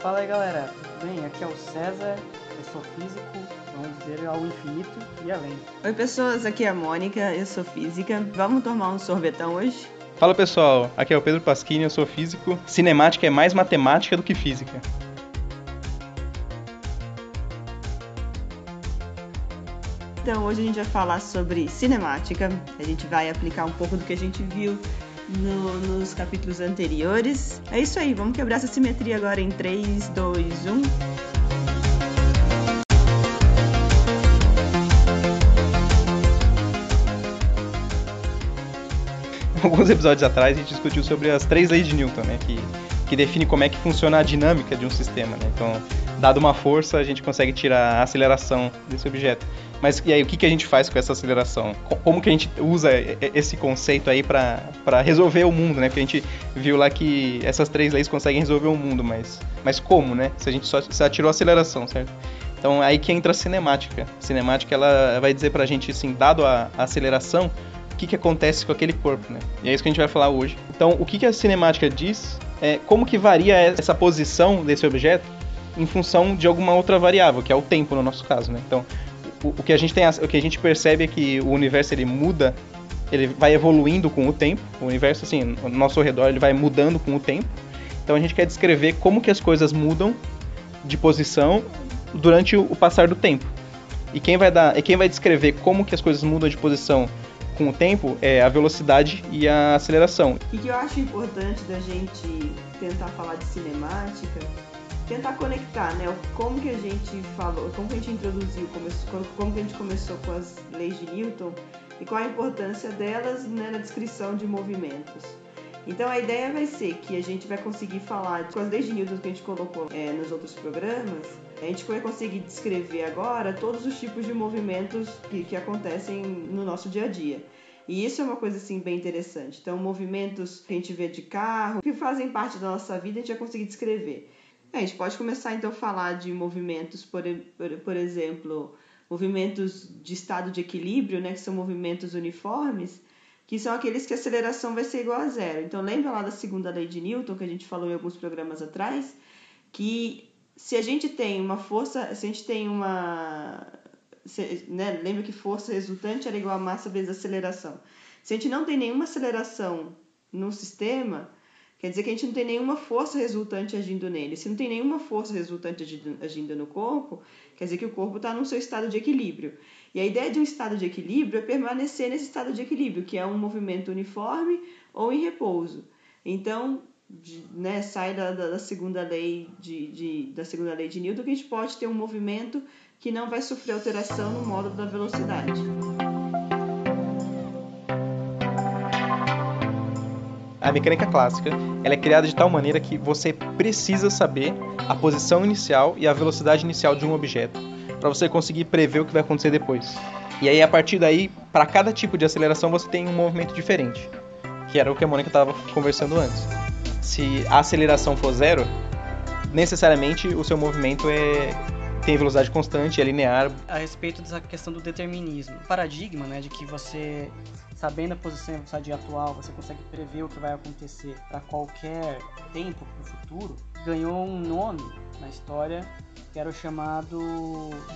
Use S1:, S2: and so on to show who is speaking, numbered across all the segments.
S1: Fala aí galera, tudo bem? Aqui é o César, eu sou físico, vamos dizer ao infinito e além.
S2: Oi pessoas, aqui é a Mônica, eu sou física. Vamos tomar um sorvetão hoje?
S3: Fala pessoal, aqui é o Pedro Pasquini, eu sou físico. Cinemática é mais matemática do que física.
S2: Então hoje a gente vai falar sobre cinemática. A gente vai aplicar um pouco do que a gente viu no, nos capítulos anteriores. É isso aí, vamos quebrar essa simetria agora em 3, 2, 1.
S3: Alguns episódios atrás a gente discutiu sobre as três leis de Newton, né? Que, que define como é que funciona a dinâmica de um sistema, né? Então, dado uma força, a gente consegue tirar a aceleração desse objeto. Mas e aí, o que, que a gente faz com essa aceleração? Como que a gente usa esse conceito aí para resolver o mundo, né? Porque a gente viu lá que essas três leis conseguem resolver o mundo, mas, mas como, né? Se a gente só, só tirou a aceleração, certo? Então aí que entra a cinemática. A cinemática ela vai dizer pra gente assim, dado a, a aceleração, o que, que acontece com aquele corpo, né? E é isso que a gente vai falar hoje. Então, o que, que a cinemática diz é como que varia essa posição desse objeto em função de alguma outra variável, que é o tempo no nosso caso, né? Então, o, que a gente tem, o que a gente percebe é que o universo ele muda, ele vai evoluindo com o tempo. O universo assim, ao nosso redor ele vai mudando com o tempo. Então a gente quer descrever como que as coisas mudam de posição durante o passar do tempo. E quem vai dar, e quem vai descrever como que as coisas mudam de posição com o tempo é a velocidade e a aceleração.
S2: E que eu acho importante da gente tentar falar de cinemática tentar conectar, né? Como que a gente falou, como que a gente introduziu, como que a gente começou com as leis de Newton e qual a importância delas né, na descrição de movimentos. Então a ideia vai ser que a gente vai conseguir falar com as leis de Newton que a gente colocou é, nos outros programas, a gente vai conseguir descrever agora todos os tipos de movimentos que, que acontecem no nosso dia a dia. E isso é uma coisa assim bem interessante. Então, movimentos que a gente vê de carro, que fazem parte da nossa vida, a gente vai conseguir descrever. É, a gente pode começar então a falar de movimentos, por, por, por exemplo, movimentos de estado de equilíbrio, né, que são movimentos uniformes, que são aqueles que a aceleração vai ser igual a zero. Então lembra lá da segunda lei de Newton, que a gente falou em alguns programas atrás, que se a gente tem uma força, se a gente tem uma. Se, né, lembra que força resultante era igual a massa vezes aceleração. Se a gente não tem nenhuma aceleração no sistema, Quer dizer que a gente não tem nenhuma força resultante agindo nele. Se não tem nenhuma força resultante agindo no corpo, quer dizer que o corpo está no seu estado de equilíbrio. E a ideia de um estado de equilíbrio é permanecer nesse estado de equilíbrio, que é um movimento uniforme ou em repouso. Então, de, né, sai da, da, segunda lei de, de, da segunda lei de Newton que a gente pode ter um movimento que não vai sofrer alteração no módulo da velocidade.
S3: A mecânica clássica ela é criada de tal maneira que você precisa saber a posição inicial e a velocidade inicial de um objeto para você conseguir prever o que vai acontecer depois. E aí a partir daí, para cada tipo de aceleração você tem um movimento diferente, que era o que a Mônica estava conversando antes. Se a aceleração for zero, necessariamente o seu movimento é tem velocidade constante, é linear.
S1: A respeito dessa questão do determinismo, o paradigma, né, de que você sabendo a posição e a atual, você consegue prever o que vai acontecer para qualquer tempo no futuro, ganhou um nome na história que era o chamado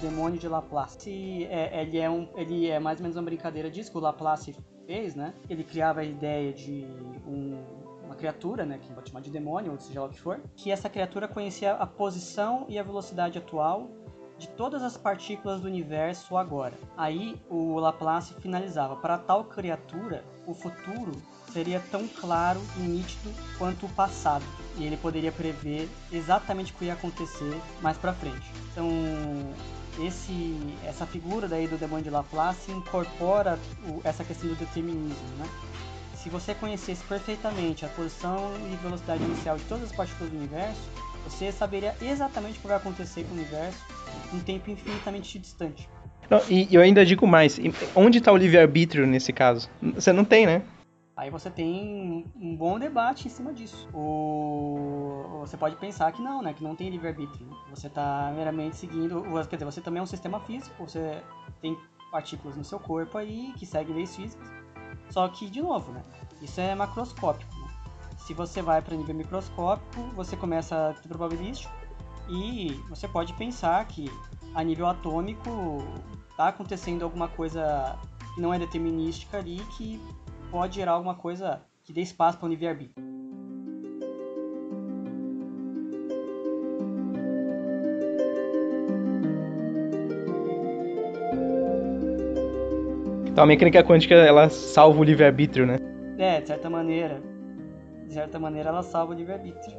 S1: demônio de Laplace. É, ele, é um, ele é mais ou menos uma brincadeira disso que o Laplace fez, né? Ele criava a ideia de um, uma criatura, né, que pode chamar de demônio, ou seja lá o que for, que essa criatura conhecia a posição e a velocidade atual de todas as partículas do universo agora. Aí o Laplace finalizava: para tal criatura, o futuro seria tão claro e nítido quanto o passado, e ele poderia prever exatamente o que ia acontecer mais para frente. Então, esse, essa figura daí do demônio de Laplace incorpora o, essa questão do determinismo, né? Se você conhecesse perfeitamente a posição e velocidade inicial de todas as partículas do universo, você saberia exatamente o que vai acontecer com o universo um tempo infinitamente distante.
S3: Não, e eu ainda digo mais, onde está o livre-arbítrio nesse caso? Você não tem, né?
S1: Aí você tem um bom debate em cima disso. O... Você pode pensar que não, né? Que não tem livre-arbítrio. Você está meramente seguindo. Quer dizer, você também é um sistema físico, você tem partículas no seu corpo aí que seguem leis físicas. Só que, de novo, né? Isso é macroscópico. Né? Se você vai para nível microscópico, você começa a ter probabilístico E você pode pensar que a nível atômico está acontecendo alguma coisa que não é determinística ali que pode gerar alguma coisa que dê espaço para o livre-arbítrio.
S3: Então a mecânica quântica ela salva o livre-arbítrio, né?
S1: É, de certa maneira. De certa maneira ela salva o livre-arbítrio.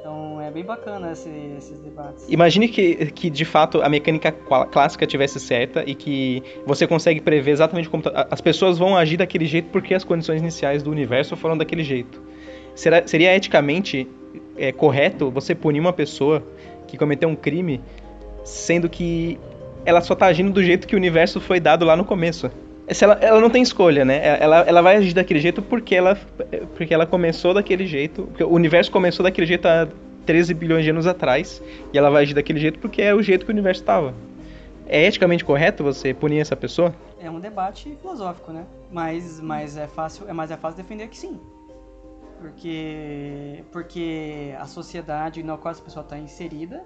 S1: Então é bem bacana esse, esses debates.
S3: Imagine que, que de fato a mecânica clássica tivesse certa e que você consegue prever exatamente como as pessoas vão agir daquele jeito porque as condições iniciais do universo foram daquele jeito. Será, seria eticamente é, correto você punir uma pessoa que cometeu um crime sendo que ela só tá agindo do jeito que o universo foi dado lá no começo. Ela, ela não tem escolha, né? Ela, ela vai agir daquele jeito porque ela, porque ela começou daquele jeito. O universo começou daquele jeito há 13 bilhões de anos atrás. E ela vai agir daquele jeito porque é o jeito que o universo estava. É eticamente correto você punir essa pessoa?
S1: É um debate filosófico, né? Mas, mas é fácil, é mais é fácil defender que sim. Porque, porque a sociedade na qual essa pessoa está inserida,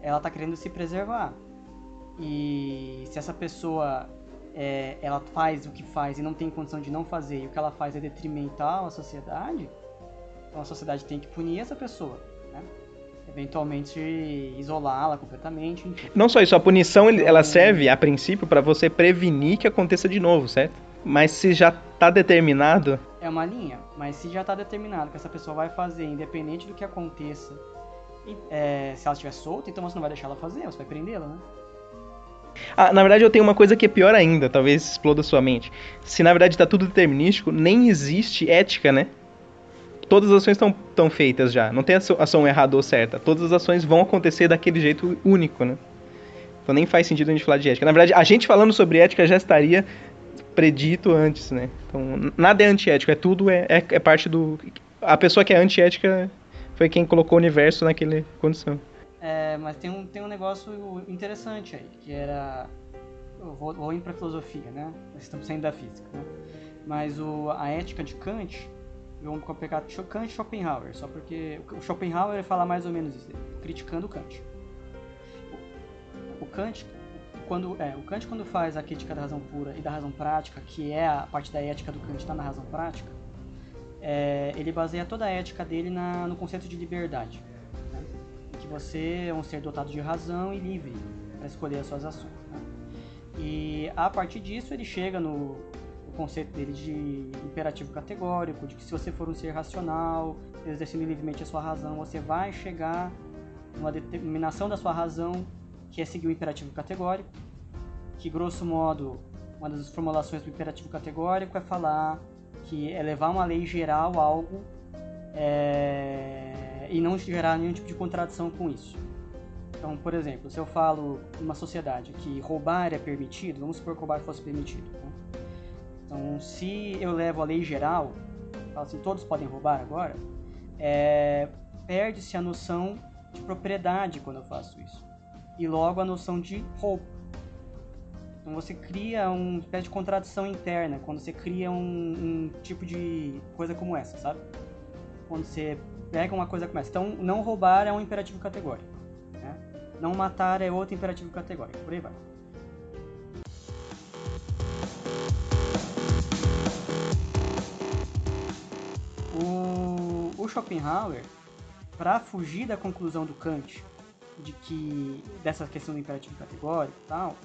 S1: ela está querendo se preservar. E se essa pessoa é, ela faz o que faz e não tem condição de não fazer, e o que ela faz é detrimental à sociedade, então a sociedade tem que punir essa pessoa, né? Eventualmente isolá-la completamente. Enfim.
S3: Não só isso, a punição então, ela serve a princípio para você prevenir que aconteça de novo, certo? Mas se já está determinado.
S1: É uma linha, mas se já está determinado que essa pessoa vai fazer, independente do que aconteça, é, se ela estiver solta, então você não vai deixar ela fazer, você vai prendê-la, né?
S3: Ah, na verdade eu tenho uma coisa que é pior ainda, talvez exploda sua mente. Se na verdade está tudo determinístico, nem existe ética, né? Todas as ações estão feitas já. Não tem ação errada ou certa. Todas as ações vão acontecer daquele jeito único, né? Então nem faz sentido a gente falar de ética. Na verdade, a gente falando sobre ética já estaria predito antes, né? Então, nada é antiético, é tudo é, é, é parte do. A pessoa que é antiética foi quem colocou o universo naquela condição.
S1: É, mas tem um, tem um negócio interessante aí, que era. Eu vou, vou indo para filosofia, né? Nós estamos saindo da física, né? Mas o, a ética de Kant, vamos pegar Kant e Schopenhauer, só porque o Schopenhauer fala mais ou menos isso, criticando Kant. O, o Kant, quando, é, o Kant quando faz a crítica da razão pura e da razão prática, que é a parte da ética do Kant está na razão prática, é, ele baseia toda a ética dele na, no conceito de liberdade que você é um ser dotado de razão e livre para escolher as suas ações. Né? E a partir disso ele chega no, conceito dele de imperativo categórico, de que se você for um ser racional, exercendo livremente a sua razão, você vai chegar numa determinação da sua razão, que é seguir o imperativo categórico, que grosso modo uma das formulações do imperativo categórico é falar que é levar uma lei geral algo é, e não gerar nenhum tipo de contradição com isso. Então, por exemplo, se eu falo numa sociedade que roubar é permitido, vamos supor que roubar fosse permitido. Né? Então, se eu levo a lei geral, falo assim, todos podem roubar agora, é, perde-se a noção de propriedade quando eu faço isso. E logo a noção de roubo. Então você cria uma espécie de contradição interna quando você cria um, um tipo de coisa como essa, sabe? Quando você pega uma coisa como essa. Então, não roubar é um imperativo categórico. Né? Não matar é outro imperativo categórico. Por aí vai. O, o Schopenhauer, para fugir da conclusão do Kant de que dessa questão do imperativo categórico e tal,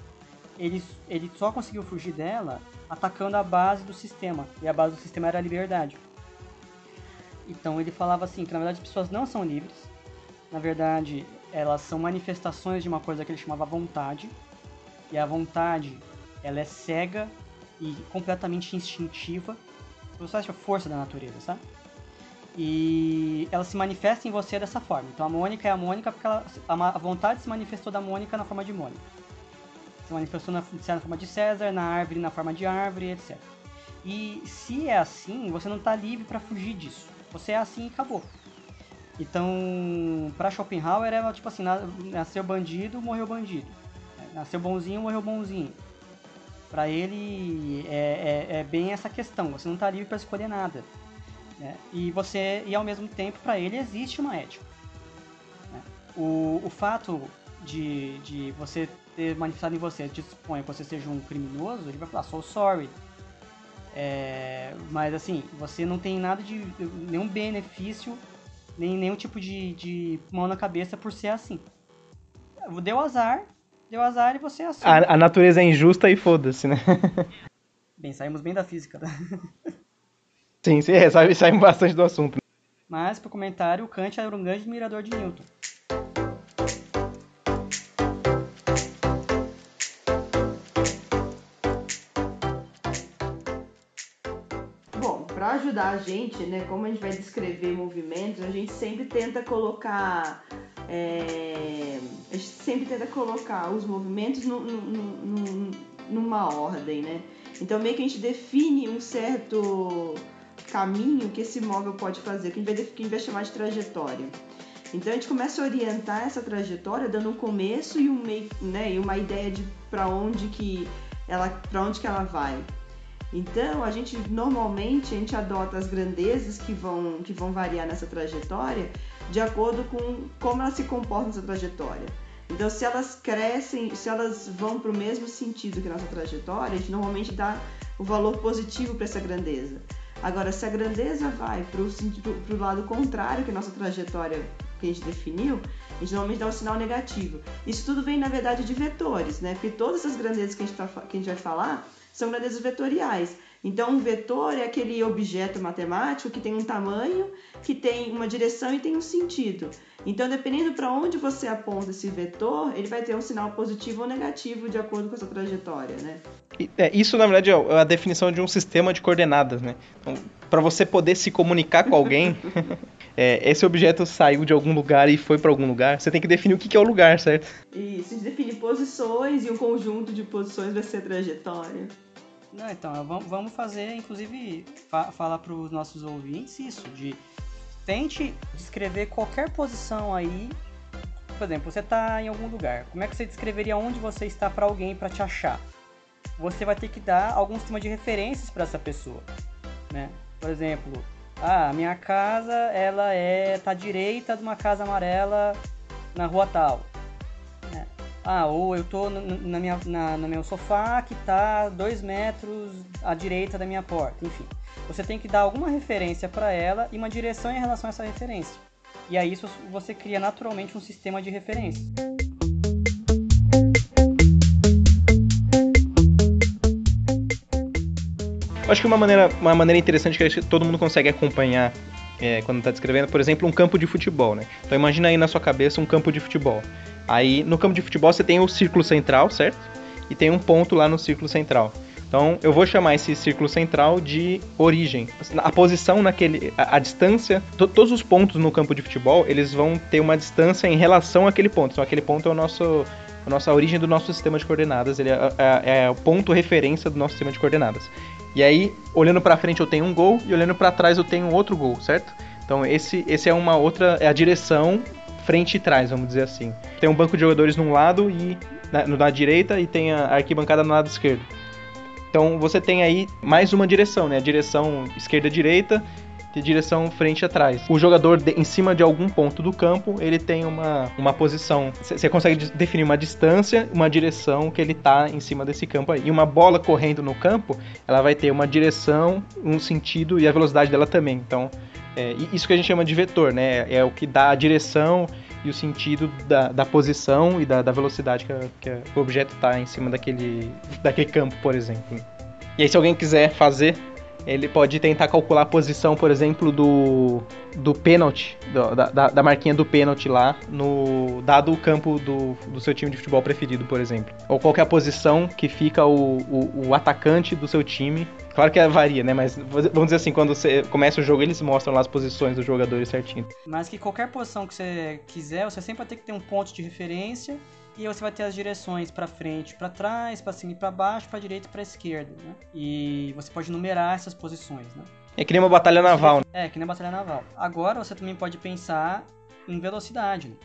S1: ele, ele só conseguiu fugir dela atacando a base do sistema. E a base do sistema era a liberdade. Então ele falava assim que na verdade as pessoas não são livres. Na verdade, elas são manifestações de uma coisa que ele chamava vontade. E a vontade, ela é cega e completamente instintiva. Você acha a força da natureza, sabe? E ela se manifesta em você dessa forma. Então a Mônica é a Mônica porque ela, a vontade se manifestou da Mônica na forma de Mônica. Se manifestou na, na forma de César, na árvore na forma de árvore, etc. E se é assim, você não está livre para fugir disso. Você é assim e acabou. Então, para Schopenhauer era tipo assim, nasceu bandido, morreu bandido. Nasceu bonzinho, morreu bonzinho. Para ele é, é, é, bem essa questão. Você não está livre para escolher nada. Né? E você e ao mesmo tempo para ele existe uma ética. Né? O, o fato de, de você ter manifestado em você, te supõe que você seja um criminoso, ele vai falar, sou sorry. É, mas assim, você não tem nada de. nenhum benefício, nem nenhum tipo de, de mão na cabeça por ser assim. Deu azar, deu azar e você é assim.
S3: A, a natureza é injusta e foda-se, né?
S1: Bem, saímos bem da física, tá?
S3: Sim, sim, é, saímos bastante do assunto.
S1: Mas, pro comentário, o Kant era um grande admirador de Newton.
S2: Ajudar a gente, né, como a gente vai descrever movimentos, a gente sempre tenta colocar é, a gente sempre tenta colocar os movimentos no, no, no, numa ordem, né? Então meio que a gente define um certo caminho que esse móvel pode fazer, que a gente vai, que a gente vai chamar de trajetória. Então a gente começa a orientar essa trajetória dando um começo e, um meio, né, e uma ideia de para onde que ela para onde que ela vai. Então a gente normalmente a gente adota as grandezas que vão que vão variar nessa trajetória de acordo com como ela se comporta nessa trajetória. Então, se elas crescem, se elas vão para o mesmo sentido que nossa trajetória, a gente normalmente dá o valor positivo para essa grandeza. Agora, se a grandeza vai para o lado contrário que nossa trajetória que a gente definiu, a gente normalmente dá um sinal negativo. Isso tudo vem, na verdade, de vetores, né? Porque todas as grandezas que a gente, tá, que a gente vai falar são grandezas vetoriais. Então, um vetor é aquele objeto matemático que tem um tamanho, que tem uma direção e tem um sentido. Então, dependendo para onde você aponta esse vetor, ele vai ter um sinal positivo ou negativo de acordo com essa trajetória, né?
S3: É, isso, na verdade, é a definição de um sistema de coordenadas, né? Então, para você poder se comunicar com alguém, é, esse objeto saiu de algum lugar e foi para algum lugar, você tem que definir o que, que é o lugar, certo?
S2: Isso, define posições e um conjunto de posições vai ser a trajetória.
S1: Não, então, vamos fazer, inclusive, fa falar para os nossos ouvintes isso, de tente descrever qualquer posição aí. Por exemplo, você está em algum lugar. Como é que você descreveria onde você está para alguém para te achar? Você vai ter que dar algum sistema de referências para essa pessoa, né? Por exemplo, ah, minha casa, ela é tá à direita de uma casa amarela na rua tal. Ah, ou eu tô na minha, na, no meu sofá que tá dois metros à direita da minha porta, enfim. Você tem que dar alguma referência para ela e uma direção em relação a essa referência. E aí isso você cria naturalmente um sistema de referência.
S3: Acho que uma maneira, uma maneira interessante que todo mundo consegue acompanhar é, quando está descrevendo, por exemplo, um campo de futebol, né? Então imagina aí na sua cabeça um campo de futebol. Aí no campo de futebol você tem o círculo central, certo? E tem um ponto lá no círculo central. Então eu vou chamar esse círculo central de origem. A posição naquele. A, a distância. To, todos os pontos no campo de futebol eles vão ter uma distância em relação àquele ponto. Então aquele ponto é o nosso. A nossa origem do nosso sistema de coordenadas, ele é, é, é o ponto referência do nosso sistema de coordenadas. E aí, olhando para frente eu tenho um gol e olhando para trás eu tenho outro gol, certo? Então esse, esse é uma outra, é a direção frente e trás, vamos dizer assim. Tem um banco de jogadores num lado e na, lado direita e tem a arquibancada no lado esquerdo. Então você tem aí mais uma direção, né? A direção esquerda-direita e direção frente atrás. O jogador de, em cima de algum ponto do campo, ele tem uma, uma posição. Você consegue definir uma distância, uma direção que ele tá em cima desse campo aí. E uma bola correndo no campo, ela vai ter uma direção, um sentido e a velocidade dela também. Então, é, isso que a gente chama de vetor, né? É o que dá a direção e o sentido da, da posição e da, da velocidade que, a, que, a, que, o objeto está em cima daquele, daquele campo, por exemplo. E aí, se alguém quiser fazer, ele pode tentar calcular a posição, por exemplo, do, do pênalti, da, da, da marquinha do pênalti lá, no dado o campo do, do seu time de futebol preferido, por exemplo. Ou qual é a posição que fica o, o, o atacante do seu time Claro que varia, né? Mas vamos dizer assim, quando você começa o jogo, eles mostram lá as posições dos jogadores certinho.
S1: Mas que qualquer posição que você quiser, você sempre vai ter que ter um ponto de referência e você vai ter as direções para frente, para trás, para cima e para baixo, para direita e para esquerda, né? E você pode numerar essas posições, né?
S3: É que nem uma batalha naval. Né?
S1: É, que nem uma batalha naval. Agora você também pode pensar em velocidade, né?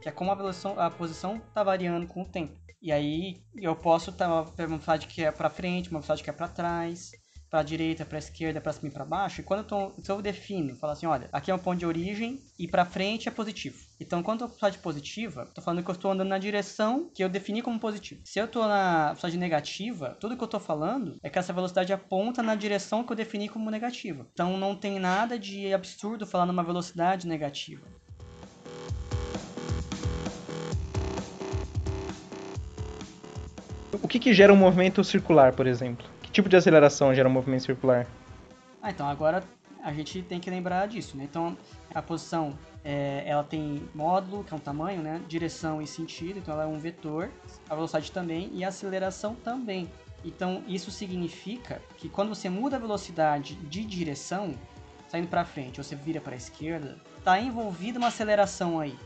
S1: que é como a, a posição está variando com o tempo. E aí eu posso ter uma velocidade que é para frente, uma velocidade que é para trás. Para direita, para esquerda, para cima e para baixo. E quando eu, tô, se eu defino, falo assim, olha, aqui é um ponto de origem e para frente é positivo. Então, quando eu estou de positiva, estou falando que eu estou andando na direção que eu defini como positivo. Se eu estou na velocidade negativa, tudo que eu estou falando é que essa velocidade aponta na direção que eu defini como negativa. Então, não tem nada de absurdo falar numa velocidade negativa.
S3: O que, que gera um movimento circular, por exemplo? Tipo de aceleração gera um movimento circular?
S1: Ah, então agora a gente tem que lembrar disso, né? Então a posição é, ela tem módulo, que é um tamanho, né? Direção e sentido, então ela é um vetor, a velocidade também e a aceleração também. Então isso significa que quando você muda a velocidade de direção, saindo para frente, ou você vira para a esquerda, está envolvida uma aceleração aí,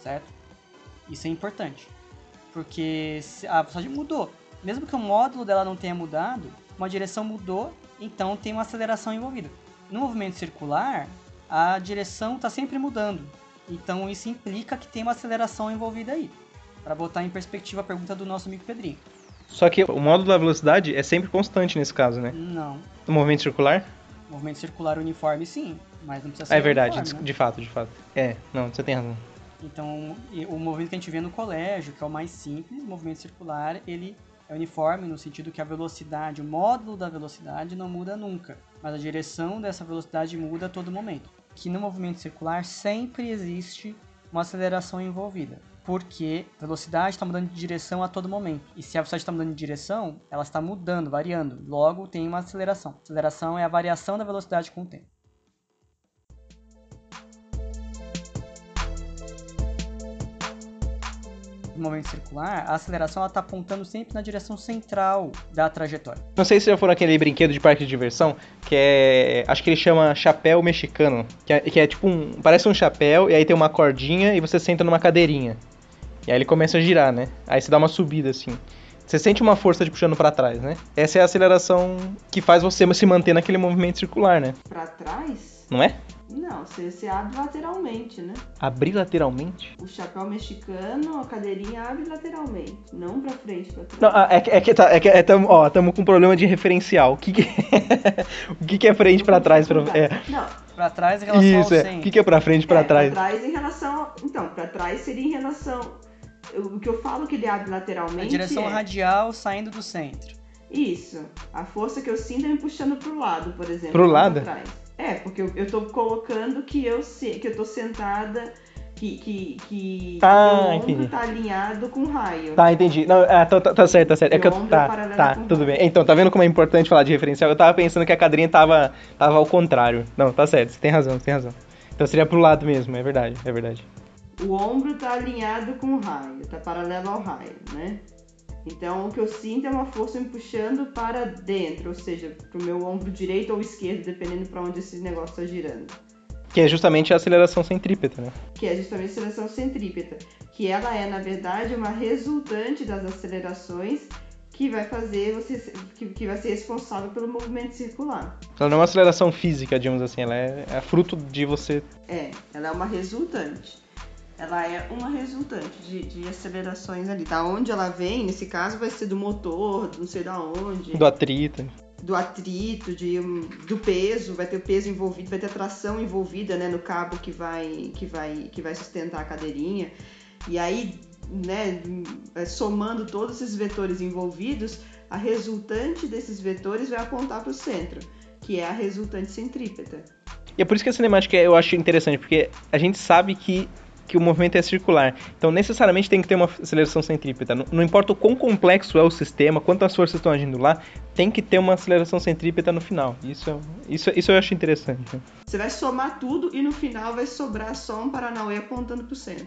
S1: certo? Isso é importante porque a velocidade mudou. Mesmo que o módulo dela não tenha mudado, uma direção mudou, então tem uma aceleração envolvida. No movimento circular, a direção está sempre mudando. Então isso implica que tem uma aceleração envolvida aí. Para botar em perspectiva a pergunta do nosso amigo Pedrinho.
S3: Só que o módulo da velocidade é sempre constante nesse caso, né?
S1: Não.
S3: No movimento circular?
S1: Movimento circular uniforme sim, mas não precisa ser
S3: É verdade,
S1: uniforme,
S3: de,
S1: né?
S3: de fato, de fato. É, não, você tem razão.
S1: Então, o movimento que a gente vê no colégio, que é o mais simples, movimento circular, ele é uniforme no sentido que a velocidade, o módulo da velocidade não muda nunca, mas a direção dessa velocidade muda a todo momento. Que no movimento circular sempre existe uma aceleração envolvida, porque velocidade está mudando de direção a todo momento. E se a velocidade está mudando de direção, ela está mudando, variando. Logo, tem uma aceleração. Aceleração é a variação da velocidade com o tempo. No movimento circular, a aceleração está apontando sempre na direção central da trajetória.
S3: Não sei se já foram aquele brinquedo de parque de diversão, que é. Acho que ele chama chapéu mexicano. Que é, que é tipo um. Parece um chapéu, e aí tem uma cordinha e você senta numa cadeirinha. E aí ele começa a girar, né? Aí você dá uma subida assim. Você sente uma força de puxando pra trás, né? Essa é a aceleração que faz você se manter naquele movimento circular, né?
S2: Pra trás?
S3: Não é?
S2: Não, você, você abre lateralmente, né?
S3: Abrir lateralmente?
S2: O chapéu mexicano, a cadeirinha abre lateralmente, não pra frente, pra trás.
S3: Não, ah, é que, é que, tá, é que é, tamo, ó, tamo com um problema de referencial. O que, que o que, que é frente pra trás? Pra, é,
S2: Não,
S1: Para trás em relação
S3: isso,
S1: ao
S3: é.
S1: centro.
S3: O que, que é pra frente e pra
S2: é,
S3: trás?
S2: Pra trás em relação. Então, pra trás seria em relação. O que eu falo que ele abre lateralmente.
S1: A direção
S2: é...
S1: radial saindo do centro.
S2: Isso. A força que eu sinto é me puxando pro lado, por exemplo.
S3: Pro lado?
S2: trás. É, porque eu, eu tô colocando que eu, se, que eu tô sentada, que, que, que
S3: Ah,
S2: meu ombro tá alinhado com o raio.
S3: Tá, entendi. Não, ah, tá, tá- tá certo, tá certo. É que eu, tá,
S2: paralelo
S3: tá,
S2: o
S3: tudo
S2: raio.
S3: bem. Então, tá vendo como é importante falar de referencial? Eu tava pensando que a cadeirinha tava, tava ao contrário. Não, tá certo, você tem razão, você tem razão. Então seria pro lado mesmo, é verdade, é verdade.
S2: O ombro tá alinhado com o raio, tá paralelo ao raio, né? Então o que eu sinto é uma força me puxando para dentro, ou seja, pro meu ombro direito ou esquerdo, dependendo para onde esse negócio tá girando.
S3: Que é justamente a aceleração centrípeta, né?
S2: Que é justamente a aceleração centrípeta, que ela é na verdade uma resultante das acelerações que vai fazer você que, que vai ser responsável pelo movimento circular.
S3: Ela não é uma aceleração física, digamos assim, ela é, é fruto de você.
S2: É, ela é uma resultante. Ela é uma resultante de, de acelerações ali. Da onde ela vem, nesse caso, vai ser do motor, não sei da onde,
S3: do atrito.
S2: do atrito, de, um, do peso, vai ter o peso envolvido, vai ter a tração envolvida né, no cabo que vai, que, vai, que vai sustentar a cadeirinha. E aí, né, somando todos esses vetores envolvidos, a resultante desses vetores vai apontar para o centro, que é a resultante centrípeta.
S3: E é por isso que a cinemática eu acho interessante, porque a gente sabe que, que o movimento é circular. Então, necessariamente tem que ter uma aceleração centrípeta. Não, não importa o quão complexo é o sistema, quantas forças estão agindo lá, tem que ter uma aceleração centrípeta no final. Isso, é- isso, isso eu acho interessante. né?
S2: Você vai somar tudo e no final vai sobrar só um Paranauê apontando para o centro.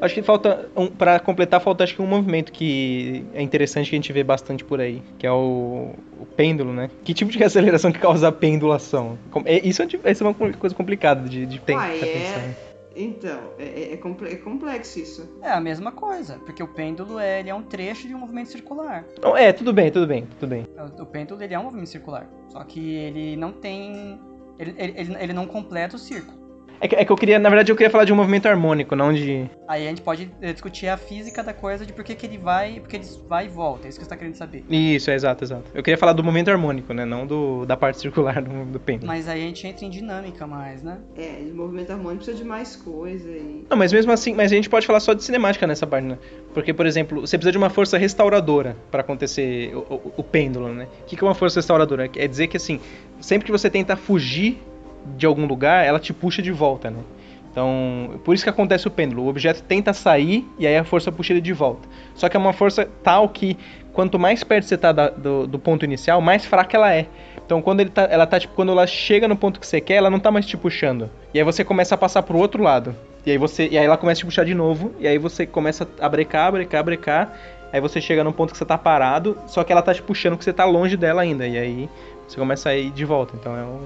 S3: Acho que falta, um, para completar, falta acho que um movimento que é interessante que a gente vê bastante por aí, que é o pêndulo, né? Que tipo de aceleração que causa a pendulação? É- Isso é, isso é uma coisa complicada de, de, pen-
S2: Ah, é.
S3: pensar.
S2: Então, é, é- é comple- complexo isso.
S1: É a mesma coisa, porque o pêndulo é, ele é um trecho de um movimento circular.
S3: Não, é, tudo bem, tudo bem, tudo bem.
S1: O, o pêndulo ele é um movimento circular, só que ele não tem. Ele, ele- ele não completa o círculo.
S3: É que, é que eu queria, na verdade, eu queria falar de um movimento harmônico, não de.
S1: Aí a gente pode eh, discutir a física da coisa de por que, que ele vai, porque ele vai e volta. É isso que você tá querendo saber.
S3: Isso, é exato, exato. Eu queria falar do movimento harmônico, né? Não do, da parte circular do, do pêndulo.
S1: Mas aí a gente entra em dinâmica mais, né?
S2: É, de movimento harmônico precisa de mais coisa e.
S3: Não, mas mesmo assim, mas a gente pode falar só de cinemática nessa parte, né? Porque, por exemplo, você precisa de uma força restauradora para acontecer o, o, o, pêndulo, né? O que, que é uma força restauradora? É dizer que, assim, sempre que você tenta fugir de algum lugar, ela te puxa de volta, né? Então, por isso que acontece o pêndulo. O objeto tenta sair e aí a força puxa ele de volta. Só que é uma força tal que quanto mais perto você está do, do, ponto inicial, mais fraca ela é. Então, quando ele tá, ela tá tipo, quando ela chega no ponto que você quer, ela não tá mais te puxando. E aí você começa a passar pro outro lado. E aí você, e aí ela começa a te puxar de novo, e aí você começa a brecar, brecar, brecar. Aí você chega num ponto que você tá parado, só que ela tá te puxando que você tá longe dela ainda. E aí você começa a ir de volta. Então é um,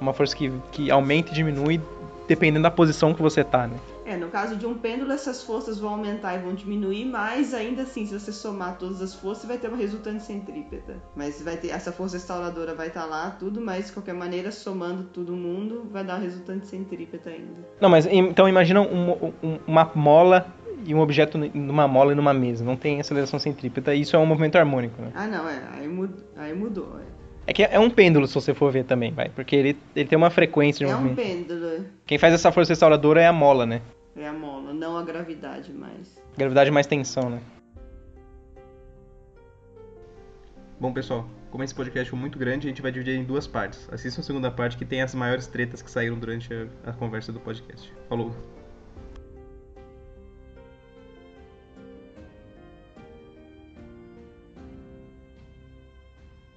S3: uma força que, que aumenta e diminui dependendo da posição que você tá, né?
S2: É, no caso de um pêndulo, essas forças vão aumentar e vão diminuir, mas ainda assim, se você somar todas as forças, vai ter uma resultante centrípeta. Mas vai ter essa força restauradora vai estar tá lá, tudo, mas de qualquer maneira, somando todo mundo, vai dar uma resultante centrípeta ainda.
S3: Não, mas então imagina um, um, uma mola e um objeto numa mola e numa mesa. Não tem aceleração centrípeta, isso é um movimento harmônico, né?
S2: Ah, não, é. Aí, mud... aí mudou, é.
S3: É que é um pêndulo, se você for ver também, vai. Porque ele, ele tem uma frequência de
S2: é
S3: movimento.
S2: É um pêndulo.
S3: Quem faz essa força restauradora é a mola, né?
S2: É a mola, não a gravidade mais.
S3: Gravidade mais tensão, né? Bom, pessoal, como esse podcast foi muito grande, a gente vai dividir em duas partes. Assistam a segunda parte que tem as maiores tretas que saíram durante a, a conversa do podcast. Falou!